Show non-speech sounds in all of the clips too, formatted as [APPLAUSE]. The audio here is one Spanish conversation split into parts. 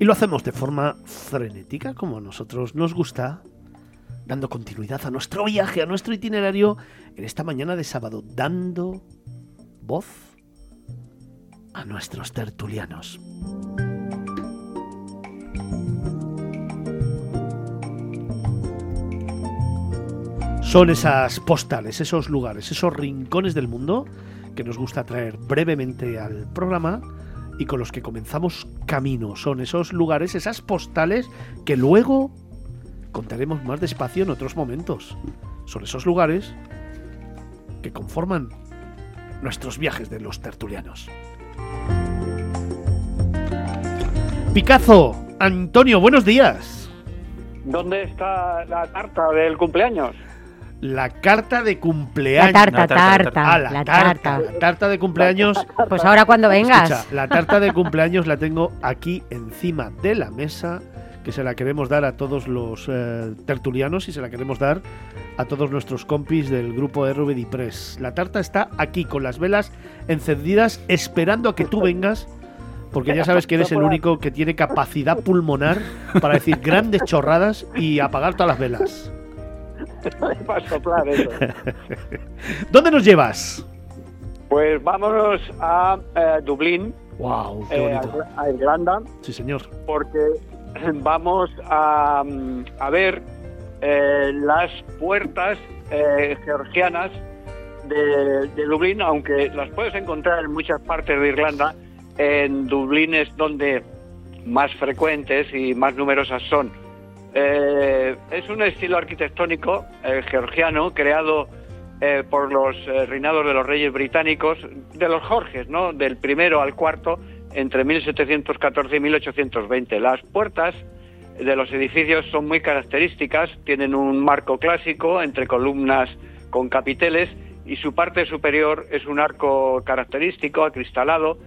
Y lo hacemos de forma frenética, como a nosotros nos gusta, dando continuidad a nuestro viaje, a nuestro itinerario en esta mañana de sábado, dando voz a nuestros tertulianos. Son esas postales, esos lugares, esos rincones del mundo que nos gusta traer brevemente al programa y con los que comenzamos camino. Son esos lugares, esas postales que luego contaremos más despacio en otros momentos. Son esos lugares que conforman nuestros viajes de los tertulianos. Picazo, Antonio, buenos días. ¿Dónde está la tarta del cumpleaños? La carta de cumpleaños. La tarta, tarta, Ah, la, tarta, La tarta de cumpleaños. Pues ahora cuando vengas. Escucha, la tarta de cumpleaños la tengo aquí encima de la mesa, que se la queremos dar a todos los eh, tertulianos y se la queremos dar a todos nuestros compis del grupo RVD Press. La tarta está aquí con las velas encendidas esperando a que tú vengas. Porque ya sabes que eres el único que tiene capacidad pulmonar para decir grandes chorradas y apagar todas las velas. Para soplar eso. [LAUGHS] ¿Dónde nos llevas? Pues vámonos a eh, Dublín, ¡Wow! ¡Qué eh, a Irlanda, Sí, señor. porque vamos a, a ver eh, las puertas eh, georgianas de, de Dublín, aunque las puedes encontrar en muchas partes de Irlanda, en Dublín es donde más frecuentes y más numerosas son. Eh, es un estilo arquitectónico eh, georgiano creado eh, por los eh, reinados de los reyes británicos, de los Jorges, ¿no? Del primero al cuarto, entre 1714 y 1820. Las puertas de los edificios son muy características, tienen un marco clásico entre columnas con capiteles y su parte superior es un arco característico, acristalado,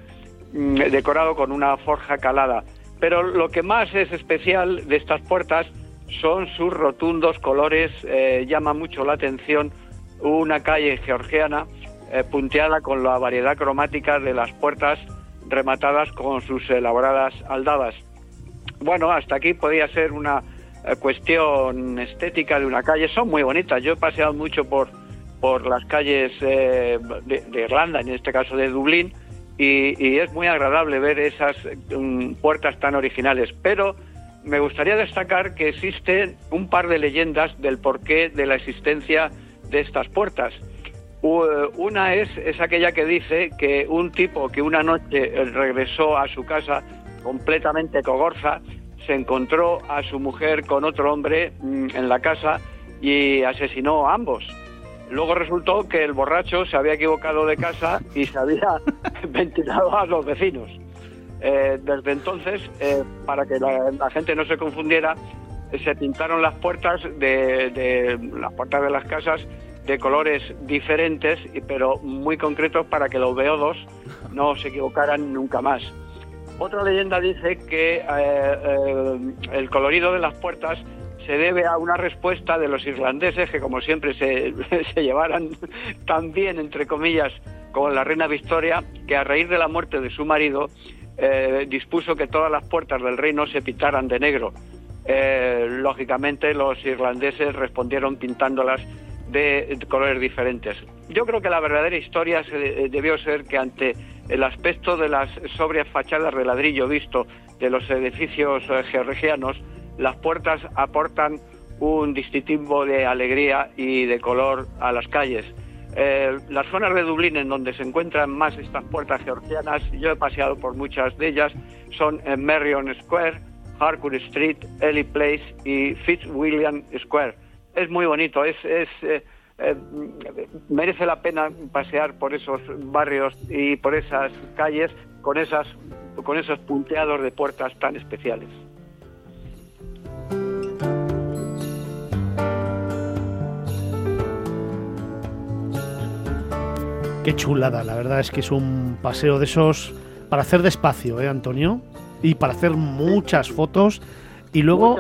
mm, decorado con una forja calada. Pero lo que más es especial de estas puertas son sus rotundos colores, eh, llama mucho la atención una calle georgiana eh, punteada con la variedad cromática de las puertas rematadas con sus elaboradas aldadas. Bueno, hasta aquí podía ser una eh, cuestión estética de una calle. Son muy bonitas. Yo he paseado mucho por, por las calles de, Irlanda, en este caso de Dublín, y, y es muy agradable ver esas mm, puertas tan originales. Pero me gustaría destacar que existen un par de leyendas del porqué de la existencia de estas puertas. U- Una es, es aquella que dice que un tipo que una noche eh, regresó a su casa completamente cogorza, se encontró a su mujer con otro hombre mm, en la casa y asesinó a ambos. Luego resultó que el borracho se había equivocado de casa y se había [LAUGHS] ventilado a los vecinos. Eh, desde entonces, eh, para que la, gente no se confundiera, se pintaron las puertas de, las puertas de las casas de colores diferentes, pero muy concretos para que los beodos no se equivocaran nunca más. Otra leyenda dice que eh, el colorido de las puertas se debe a una respuesta de los irlandeses que como siempre se, [LAUGHS] se llevaran tan bien, entre comillas, con la reina Victoria, que a raíz de la muerte de su marido eh, dispuso que todas las puertas del reino se pintaran de negro. Eh, lógicamente los irlandeses respondieron pintándolas de colores diferentes. Yo creo que la verdadera historia eh, debió ser que ante el aspecto de las sobrias fachadas de ladrillo visto de los edificios georgianos, las puertas aportan un distintivo de alegría y de color a las calles. Eh, las zonas de Dublín en donde se encuentran más estas puertas georgianas, yo he paseado por muchas de ellas, son en Merrion Square, Harcourt Street, Ely Place y Fitzwilliam Square. Es muy bonito, es, eh, eh, merece la pena pasear por esos barrios y por esas calles con, esas, con esos punteados de puertas tan especiales. Qué chulada, la verdad es que es un paseo de esos para hacer despacio, ¿eh, Antonio? Y para hacer muchas fotos y luego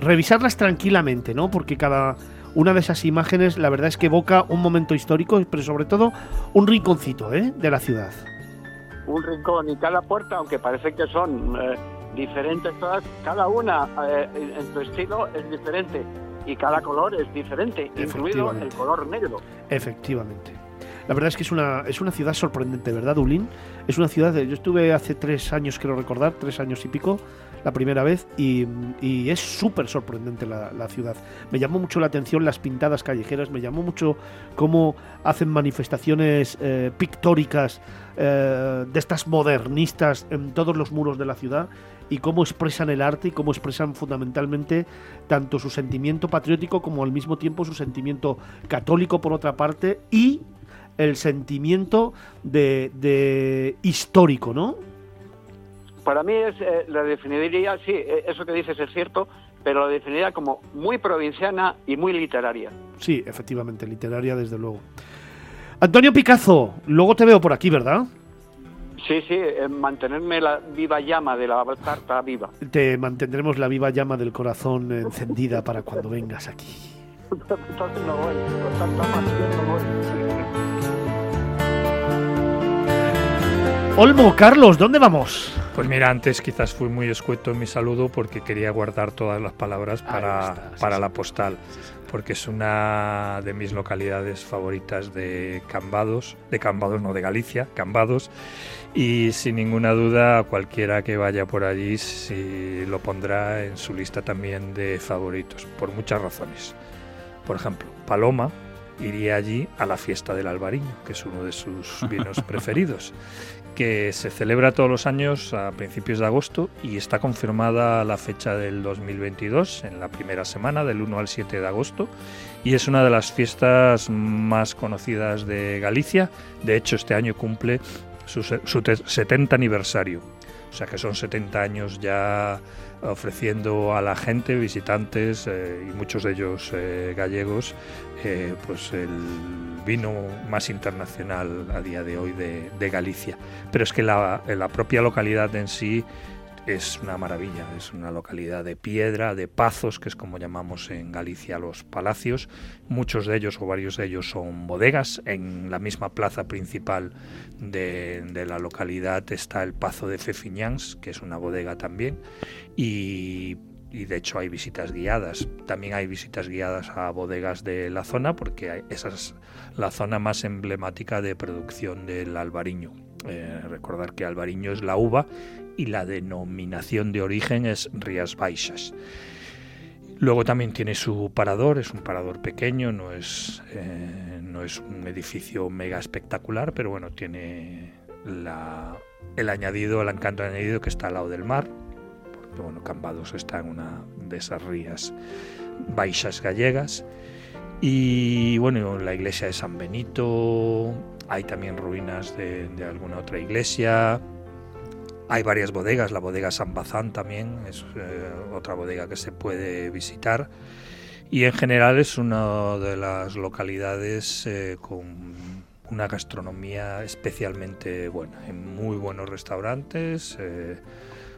revisarlas tranquilamente, ¿no? Porque cada una de esas imágenes, la verdad es que evoca un momento histórico, pero sobre todo un rinconcito, ¿eh? De la ciudad. un rincón y cada puerta, aunque parece que son eh, diferentes todas, cada una eh, en, su estilo es diferente y cada color es diferente, incluido el color negro. Efectivamente. La verdad es que es una, es una ciudad sorprendente, ¿verdad, Dublín? Es una ciudad, yo estuve hace tres años, quiero recordar, tres años y pico, la primera vez, y, es súper sorprendente la, la ciudad. Me llamó mucho la atención las pintadas callejeras, me llamó mucho cómo hacen manifestaciones eh, pictóricas eh, de estas modernistas en todos los muros de la ciudad y cómo expresan el arte y cómo expresan fundamentalmente tanto su sentimiento patriótico como al mismo tiempo su sentimiento católico por otra parte y el sentimiento de, de histórico, ¿no? Para mí es, eh, la definiría, sí, eh, eso que dices es cierto, pero la definiría como muy provinciana y muy literaria. Sí, efectivamente, literaria desde luego. Antonio Picazo, luego te veo por aquí, ¿verdad? Sí, sí, eh, mantenerme la viva llama de la carta viva. Te mantendremos la viva llama del corazón encendida para cuando vengas aquí. Olmo, Carlos, ¿dónde vamos? Pues mira, antes quizás fui muy escueto en mi saludo porque quería guardar todas las palabras para, está, sí, para sí. la postal, porque es una de mis localidades favoritas de Cambados, de Cambados, no de Galicia, Cambados, y sin ninguna duda cualquiera que vaya por allí lo pondrá en su lista también de favoritos, por muchas razones. Por ejemplo, Paloma iría allí a la fiesta del albariño, que es uno de sus vinos [LAUGHS] preferidos que se celebra todos los años a principios de agosto y está confirmada la fecha del 2022 en la primera semana del 1 al 7 de agosto y es una de las fiestas más conocidas de Galicia. De hecho, este año cumple su, su te- 70 aniversario. O sea que son 70 años ya ofreciendo a la gente, visitantes eh, y muchos de ellos eh, gallegos, eh, pues el vino más internacional a día de hoy de, Galicia. Pero es que la propia localidad en sí es una maravilla, es una localidad de piedra, de pazos, que es como llamamos en Galicia los palacios. Muchos de ellos o varios de ellos son bodegas. En la misma plaza principal de, la localidad está el Pazo de Fefiñáns, que es una bodega también. Y, y de hecho hay visitas guiadas. También hay visitas guiadas a bodegas de la zona, porque esa es la zona más emblemática de producción del albariño. Eh, recordar que albariño es la uva y la denominación de origen es Rías Baixas. Luego también tiene su parador, es un parador pequeño, no es, eh, no es un edificio mega espectacular, pero bueno, tiene la- el añadido, el encanto añadido que está al lado del mar, porque bueno, Cambados está en una de esas rías baixas gallegas. Y bueno, la iglesia de San Benito, hay también ruinas de, de alguna otra iglesia, hay varias bodegas, la bodega San Bazán también es eh, otra bodega que se puede visitar. Y en general es una de las localidades eh, con una gastronomía especialmente buena. Hay muy buenos restaurantes. eh,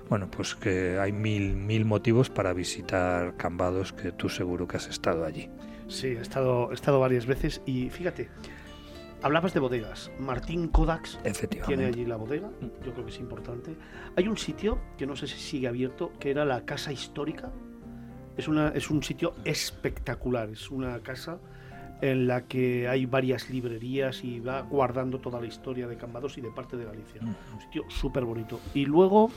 bueno, pues que hay mil, mil motivos para visitar Cambados, que tú seguro que has estado allí. Sí, he estado, he estado varias veces y fíjate, hablabas de bodegas. Martín Kodaks tiene allí la bodega, yo creo que es importante. Hay un sitio que no sé si sigue abierto, que era la Casa Histórica. Es, una, es un sitio espectacular, es una casa en la que hay varias librerías y va guardando toda la historia de Cambados y de parte de Galicia. Un sitio súper bonito. Y luego,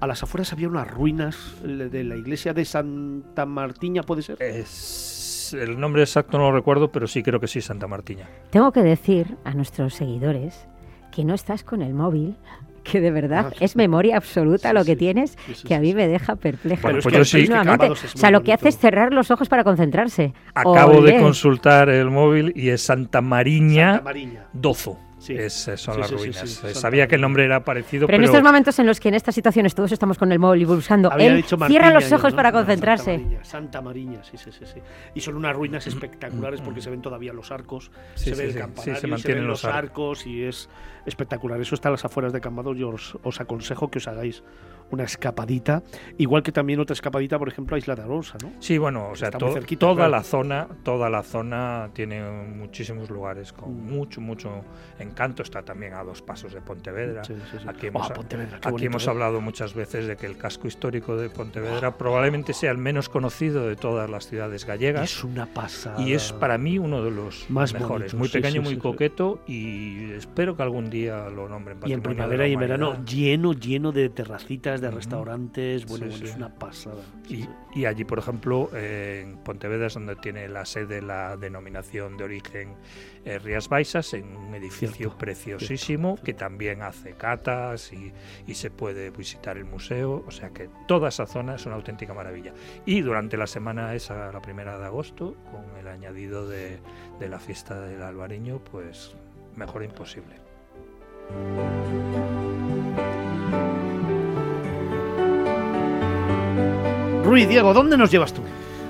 a las afueras había unas ruinas de la iglesia de Santa Martiña, ¿puede ser? Es, el nombre exacto no lo recuerdo, pero sí creo que sí, Santa Martiña. Tengo que decir a nuestros seguidores que no estás con el móvil, que de verdad Ah, sí, es memoria absoluta Sí, lo que sí. tienes, Sí, sí, que a mí sí. me deja perpleja. Bueno, pues yo sí. O sea, lo que hace es cerrar los ojos para concentrarse. Acabo de consultar el móvil y es Santa Mariña Santa Mariña. Dozo. Sí. Es- son Sí, las sí, ruinas. sí, Santa Sabía que el nombre era parecido, Pero pero, en estos momentos en los que en estas situaciones todos estamos con el móvil y buscando, Había él dicho cierra los yo, ojos ¿no? para Santa concentrarse. Mariña, Santa Mariña, sí, sí, sí, sí. Y son unas ruinas espectaculares porque se ven todavía los arcos, Sí, se sí, ve el campanario, sí, se mantienen ven los los arcos. arcos y es espectacular. Eso está a las afueras de Cambados. Yo os, os aconsejo que os hagáis una escapadita, igual que también otra escapadita, por ejemplo, a Isla de Arosa, ¿no? Sí, bueno, o sea, to- cerquita, toda claro. la zona, toda la zona tiene muchísimos lugares con Mm. mucho, mucho encanto, está también a dos pasos de Pontevedra. Sí, sí, sí. Aquí Oh, hemos, Pontevedra, qué aquí bonito, hemos ¿eh? hablado muchas veces de que el casco histórico de Pontevedra probablemente sea el menos conocido de todas las ciudades gallegas. Es una pasada. Y es para mí uno de los Más mejores. bonitos, muy pequeño, muy coqueto y espero que algún día lo nombren Y en primavera y en verano lleno, lleno de terracitas, de restaurantes. Bueno, Sí, bueno, sí. es una pasada. Y, allí, por ejemplo, eh, en Pontevedra es donde tiene la sede la denominación de origen eh, Rías Baixas, en un edificio Cierto, preciosísimo cierto, que también hace catas y, y se puede visitar el museo. O sea que toda esa zona es una auténtica maravilla. Y durante la semana esa, la primera de agosto, con el añadido de, de la fiesta del albariño, pues mejor imposible. Rui, Diego, ¿dónde nos llevas tú?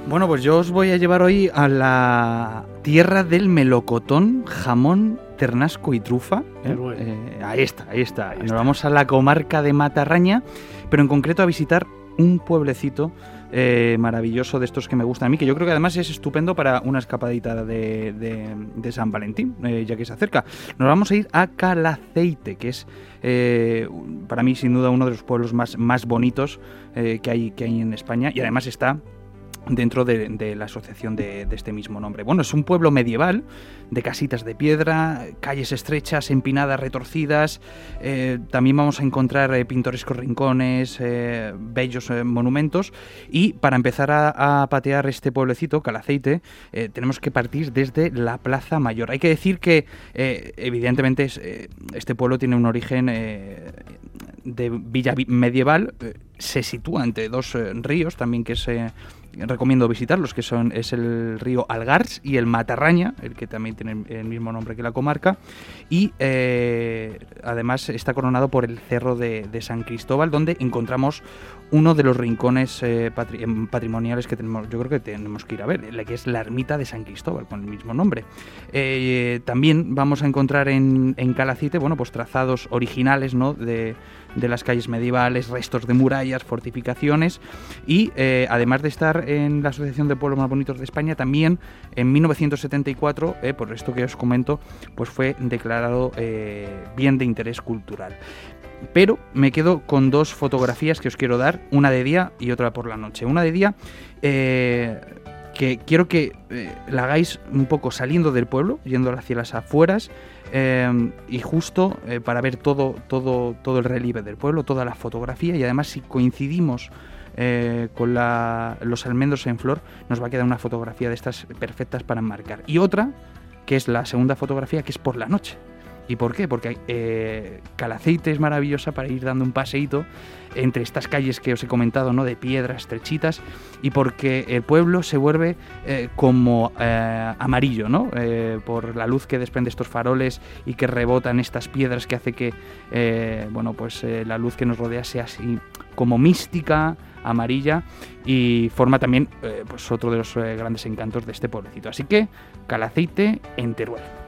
Bueno, pues yo os voy a llevar hoy a la tierra del melocotón, jamón, ternasco y trufa. ¿eh? Eh, ahí está, ahí está. Ahí Nos está. vamos a la comarca de Matarraña, pero en concreto a visitar un pueblecito eh, maravilloso de estos que me gustan a mí, que yo creo que además es estupendo para una escapadita de, San Valentín, eh, ya que se acerca. Nos vamos a ir a Calaceite, que es eh, para mí sin duda uno de los pueblos más, más bonitos que, hay, que hay en España y además está dentro de, la asociación de, este mismo nombre. Bueno, es un pueblo medieval, de casitas de piedra, calles estrechas, empinadas, retorcidas. eh, también vamos a encontrar eh, pintorescos rincones, eh, bellos monumentos. Y para empezar a, patear este pueblecito, Calaceite, tenemos que partir desde la Plaza Mayor. Hay que decir que, evidentemente, es, este pueblo tiene un origen de villa vi- medieval. se sitúa entre dos ríos, también que se recomiendo visitarlos, que son es el río Algars y el Matarraña, el que también tiene el mismo nombre que la comarca, y eh, además está coronado por el Cerro de, San Cristóbal, donde encontramos uno de los rincones eh, em, patrimoniales que tenemos, yo creo que tenemos que ir a ver, la que es la ermita de San Cristóbal, con el mismo nombre. Eh, también vamos a encontrar en, en Calacite, bueno, pues trazados originales, ¿no? De, de las calles medievales, restos de murallas, fortificaciones y además de estar en la Asociación de Pueblos Más Bonitos de España, también en 1974, eh, por esto que os comento, pues fue declarado eh, bien de interés cultural. Pero me quedo con dos fotografías que os quiero dar, una de día y otra por la noche. Una de día eh, que quiero que la hagáis un poco saliendo del pueblo, yendo hacia las afueras, y justo para ver todo, todo, todo el relieve del pueblo, toda la fotografía y además si coincidimos eh, con la- los almendros en flor, nos va a quedar una fotografía de estas perfectas para enmarcar. Y otra, que es la segunda fotografía, que es por la noche. ¿Y por qué? Porque eh, Calaceite es maravillosa para ir dando un paseíto entre estas calles que os he comentado, ¿no? De piedras estrechitas, y porque el pueblo se vuelve eh, como eh, amarillo, ¿no? Por la luz que desprende estos faroles y que rebotan estas piedras que hace que, bueno, pues la luz que nos rodea sea así como mística, amarilla, y forma también, pues otro de los grandes encantos de este pueblecito. Así que, Calaceite en Teruel.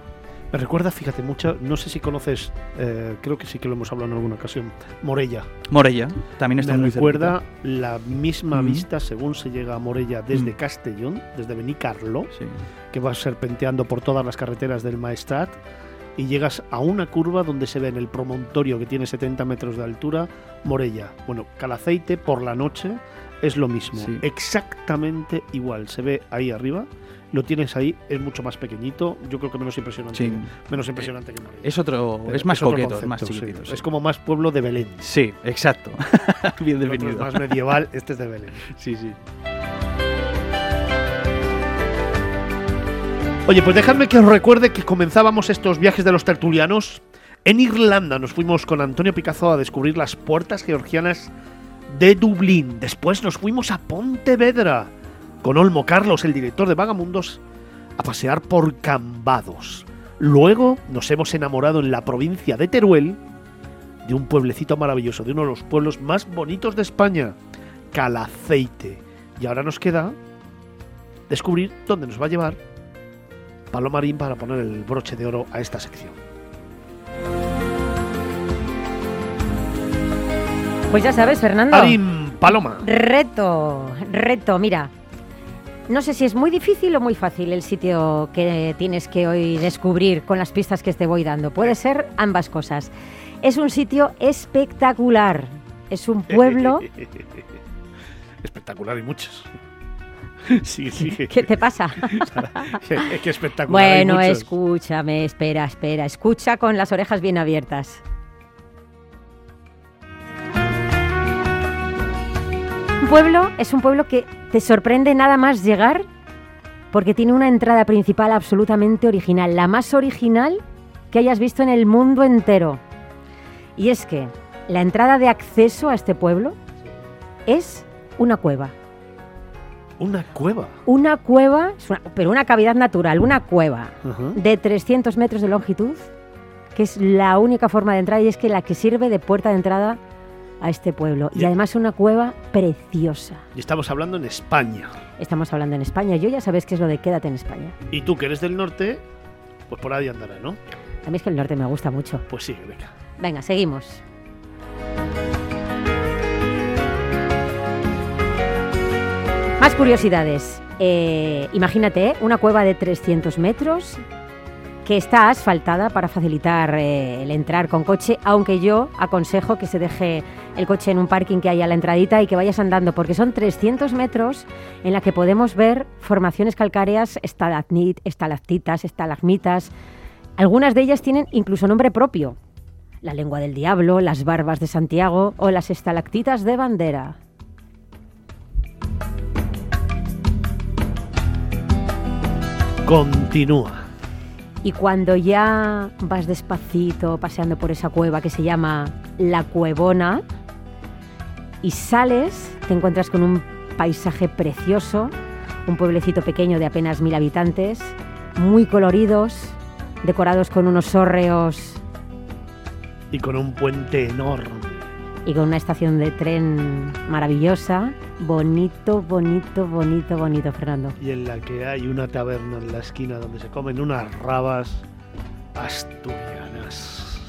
Me recuerda, fíjate, mucho, no sé si conoces, eh, creo que sí que lo hemos hablado en alguna ocasión, Morella. Morella, también está Me muy recuerda cerquita. la misma Mm. vista según se llega a Morella desde Mm. Castellón, desde Benicarlo, Sí. que vas serpenteando por todas las carreteras del Maestrat y llegas a una curva donde se ve en el promontorio que tiene 70 metros de altura Morella. Bueno, Calaceite por la noche es lo mismo, Sí. exactamente igual. Se ve ahí arriba, lo tienes ahí, es mucho más pequeñito, yo creo que menos impresionante, Sí. menos impresionante que Morella. Es otro, Pero es más otro coqueto, es más sí. chiquitito. sí. Es como más pueblo de Belén. Sí, exacto. [LAUGHS] Bien otro es definido. más medieval, este es de Belén. Sí, sí. Oye, pues dejadme que os recuerde que comenzábamos estos viajes de los tertulianos. En Irlanda nos fuimos con Antonio Picazo a descubrir las puertas georgianas de Dublín. Después nos fuimos a Pontevedra con Olmo Carlos, el director de Vagamundos, a pasear por Cambados. Luego nos hemos enamorado en la provincia de Teruel de un pueblecito maravilloso, de uno de los pueblos más bonitos de España, Calaceite. Y ahora nos queda descubrir dónde nos va a llevar Palomarín para poner el broche de oro a esta sección. Pues ya sabes, Fernando. Arim Paloma. Reto, reto, mira. No sé si es muy difícil o muy fácil el sitio que tienes que hoy descubrir con las pistas que te voy dando. Puede ser ambas cosas. Es un sitio espectacular. Es un pueblo. [LAUGHS] espectacular y muchos. [LAUGHS] Sí, sí. [LAUGHS] ¿Qué te pasa? es que espectacular. Bueno, escúchame, espera, espera. Escucha con las orejas bien abiertas. Pueblo es un pueblo que te sorprende nada más llegar porque tiene una entrada principal absolutamente original, la más original que hayas visto en el mundo entero. Y es que la entrada de acceso a este pueblo es una cueva. ¿Una cueva? Una cueva, pero una cavidad natural, una cueva de 300 metros de longitud, que es la única forma de entrar y es que la que sirve de puerta de entrada a este pueblo. Y, además una cueva preciosa. Y estamos hablando en España. Estamos hablando en España. Yo ya sabes qué es lo de quédate en España. Y tú que eres del norte, pues por ahí andará, ¿no? A mí es que el norte me gusta mucho. Pues sí, venga. Venga, seguimos. Más curiosidades. Eh, imagínate, una cueva de 300 metros que está asfaltada para facilitar eh, el entrar con coche, aunque yo aconsejo que se deje el coche en un parking que hay a la entradita y que vayas andando, porque son 300 metros en la que podemos ver formaciones calcáreas, estalactitas, estalagmitas. Algunas de ellas tienen incluso nombre propio. La lengua del diablo, las barbas de Santiago o las estalactitas de bandera. Continúa. Y cuando ya vas despacito paseando por esa cueva que se llama La Cuevona y sales, te encuentras con un paisaje precioso, un pueblecito pequeño de apenas mil habitantes, muy coloridos, decorados con unos hórreos. Y con un puente enorme y con una estación de tren maravillosa. Bonito, bonito, bonito, bonito, Fernando. Y en la que hay una taberna en la esquina donde se comen unas rabas asturianas.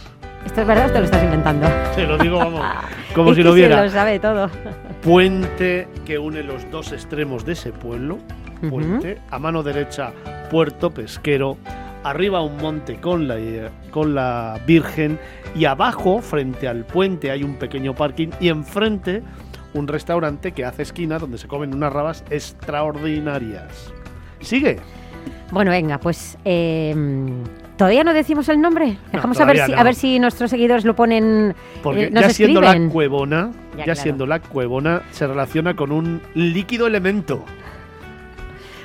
¿Esto es verdad o te lo estás inventando? Te lo digo, vamos, [LAUGHS] como si lo viera. Se lo sabe todo. Puente que une los dos extremos de ese pueblo. Puente. A mano derecha, puerto pesquero arriba un monte con la, con la Virgen y abajo, frente al puente, hay un pequeño parking y enfrente un restaurante que hace esquina donde se comen unas rabas extraordinarias. ¿Sigue? Bueno, venga, pues em, todavía no decimos el nombre. Dejamos a ver si a ver si nuestros seguidores lo ponen. Porque eh, ya siendo la cuevona, ya, siendo la cuevona, se relaciona con un líquido elemento.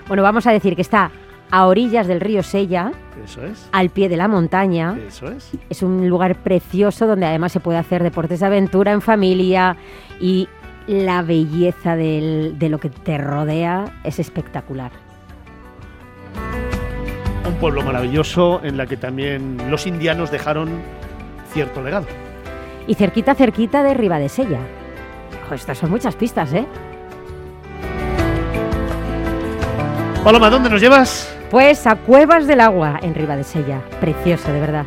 Bueno, vamos a decir que está a orillas del río Sella, Eso es. al pie de la montaña. Eso es. Es un lugar precioso donde además se puede hacer deportes de aventura en familia y la belleza de lo que te rodea es espectacular. Un pueblo maravilloso en la que también los indianos dejaron cierto legado. Y cerquita, cerquita de Ribadesella. estas son muchas pistas, ¿eh? Paloma, ¿dónde nos llevas? Pues a Cuevas del Agua, en Ribadesella. Precioso, de verdad.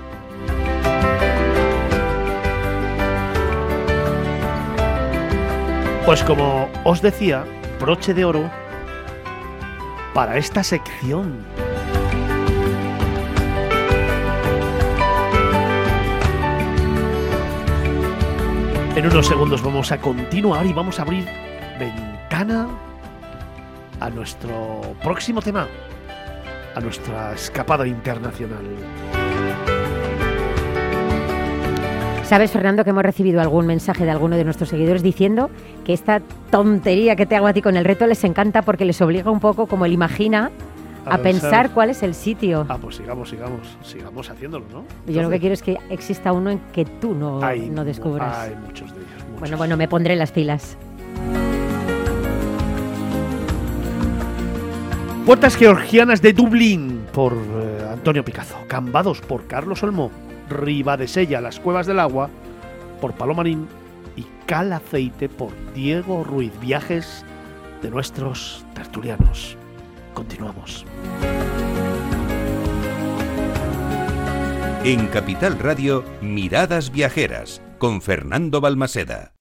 Pues como os decía, broche de oro para esta sección. En unos segundos vamos a continuar y vamos a abrir ventana a nuestro próximo tema, a nuestra escapada internacional. Sabes, Fernando, que hemos recibido algún mensaje de alguno de nuestros seguidores diciendo que esta tontería que te hago a ti con el reto les encanta porque les obliga un poco, como él imagina, a, pensar. cuál es el sitio. Ah, pues sigamos, sigamos, sigamos haciéndolo, ¿no? Yo lo que quiero es que exista uno en que tú no, no descubras. Hay muchos de ellos. Bueno, bueno, me pondré las pilas. Puertas georgianas de Dublín por eh, Antonio Picazo. Cambados por Carlos Olmo. Sella, Las Cuevas del Agua por Palomarín. Y Calaceite por Diego Ruiz. Viajes de nuestros tertulianos. Continuamos. En Capital Radio, Miradas Viajeras con Fernando Balmaseda.